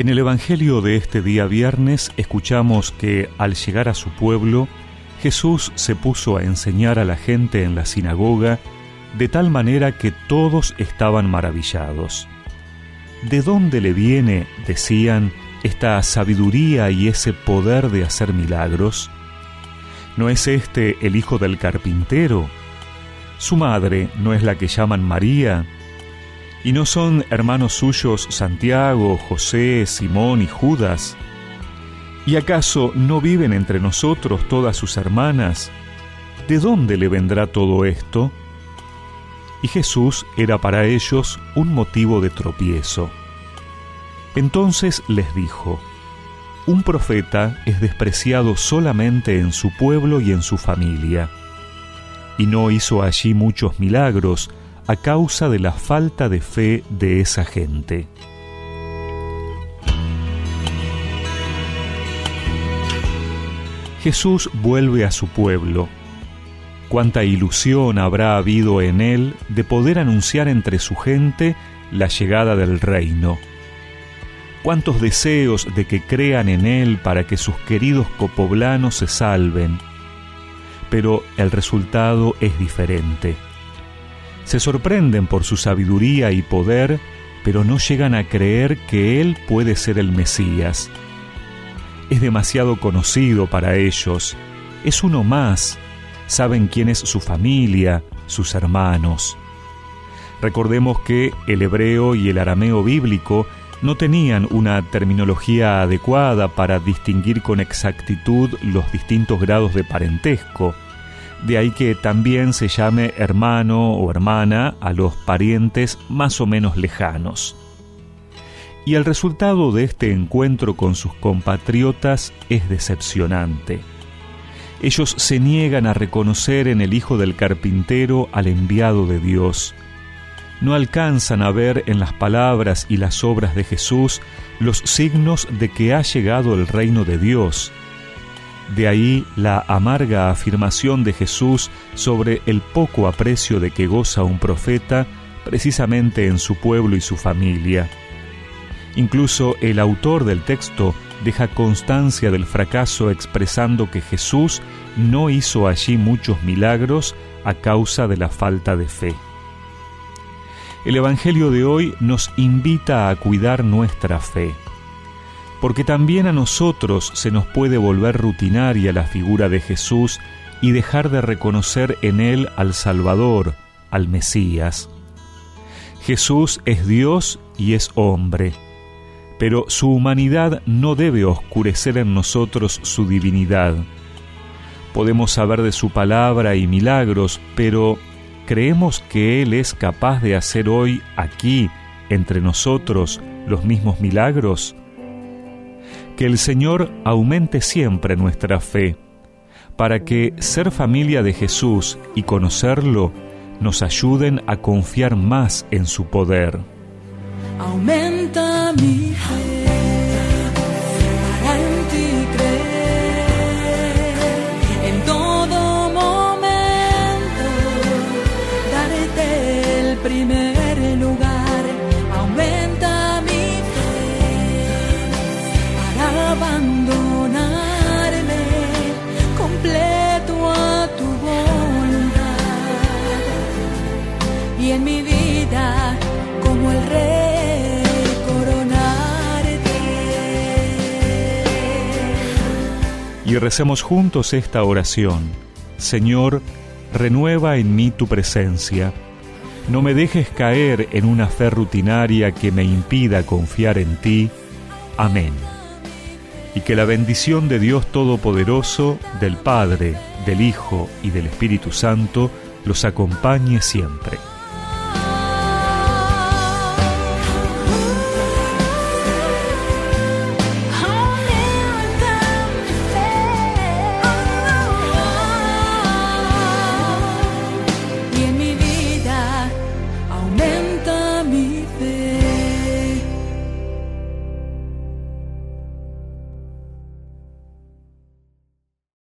En el Evangelio de este día viernes escuchamos que al llegar a su pueblo, Jesús se puso a enseñar a la gente en la sinagoga de tal manera que todos estaban maravillados. ¿De dónde le viene, decían, esta sabiduría y ese poder de hacer milagros? ¿No es este el hijo del carpintero? ¿Su madre no es la que llaman María? ¿Y no son hermanos suyos Santiago, José, Simón y Judas? ¿Y acaso no viven entre nosotros todas sus hermanas? ¿De dónde le vendrá todo esto? Y Jesús era para ellos un motivo de tropiezo. Entonces les dijo, Un profeta es despreciado solamente en su pueblo y en su familia, y no hizo allí muchos milagros, a causa de la falta de fe de esa gente. Jesús vuelve a su pueblo. Cuánta ilusión habrá habido en él de poder anunciar entre su gente la llegada del reino. Cuántos deseos de que crean en él para que sus queridos copoblanos se salven. Pero el resultado es diferente se sorprenden por su sabiduría y poder, pero no llegan a creer que Él puede ser el Mesías. Es demasiado conocido para ellos, es uno más, saben quién es su familia, sus hermanos. Recordemos que el hebreo y el arameo bíblico no tenían una terminología adecuada para distinguir con exactitud los distintos grados de parentesco, de ahí que también se llame hermano o hermana a los parientes más o menos lejanos. Y el resultado de este encuentro con sus compatriotas es decepcionante. Ellos se niegan a reconocer en el hijo del carpintero al enviado de Dios. No alcanzan a ver en las palabras y las obras de Jesús los signos de que ha llegado el reino de Dios de ahí la amarga afirmación de Jesús sobre el poco aprecio de que goza un profeta precisamente en su pueblo y su familia. Incluso el autor del texto deja constancia del fracaso expresando que Jesús no hizo allí muchos milagros a causa de la falta de fe. El Evangelio de hoy nos invita a cuidar nuestra fe porque también a nosotros se nos puede volver rutinaria la figura de Jesús y dejar de reconocer en Él al Salvador, al Mesías. Jesús es Dios y es hombre, pero su humanidad no debe oscurecer en nosotros su divinidad. Podemos saber de su palabra y milagros, pero ¿creemos que Él es capaz de hacer hoy, aquí, entre nosotros, los mismos milagros? Que el Señor aumente siempre nuestra fe, para que ser familia de Jesús y conocerlo nos ayuden a confiar más en su poder. En mi vida como el rey coronarte. Y recemos juntos esta oración. Señor, renueva en mí tu presencia. No me dejes caer en una fe rutinaria que me impida confiar en ti. Amén. Y que la bendición de Dios Todopoderoso, del Padre, del Hijo y del Espíritu Santo los acompañe siempre.